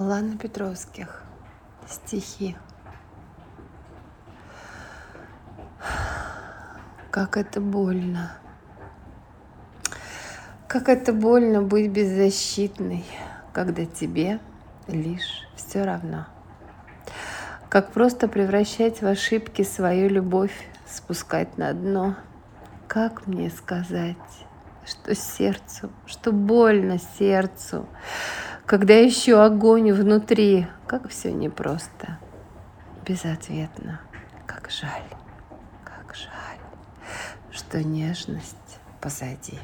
Лана Петровских. Стихи. Как это больно. Как это больно быть беззащитной, когда тебе лишь все равно. Как просто превращать в ошибки свою любовь, спускать на дно. Как мне сказать, что сердцу, что больно сердцу, когда еще огонь внутри, как все непросто, безответно, как жаль, как жаль, что нежность позади.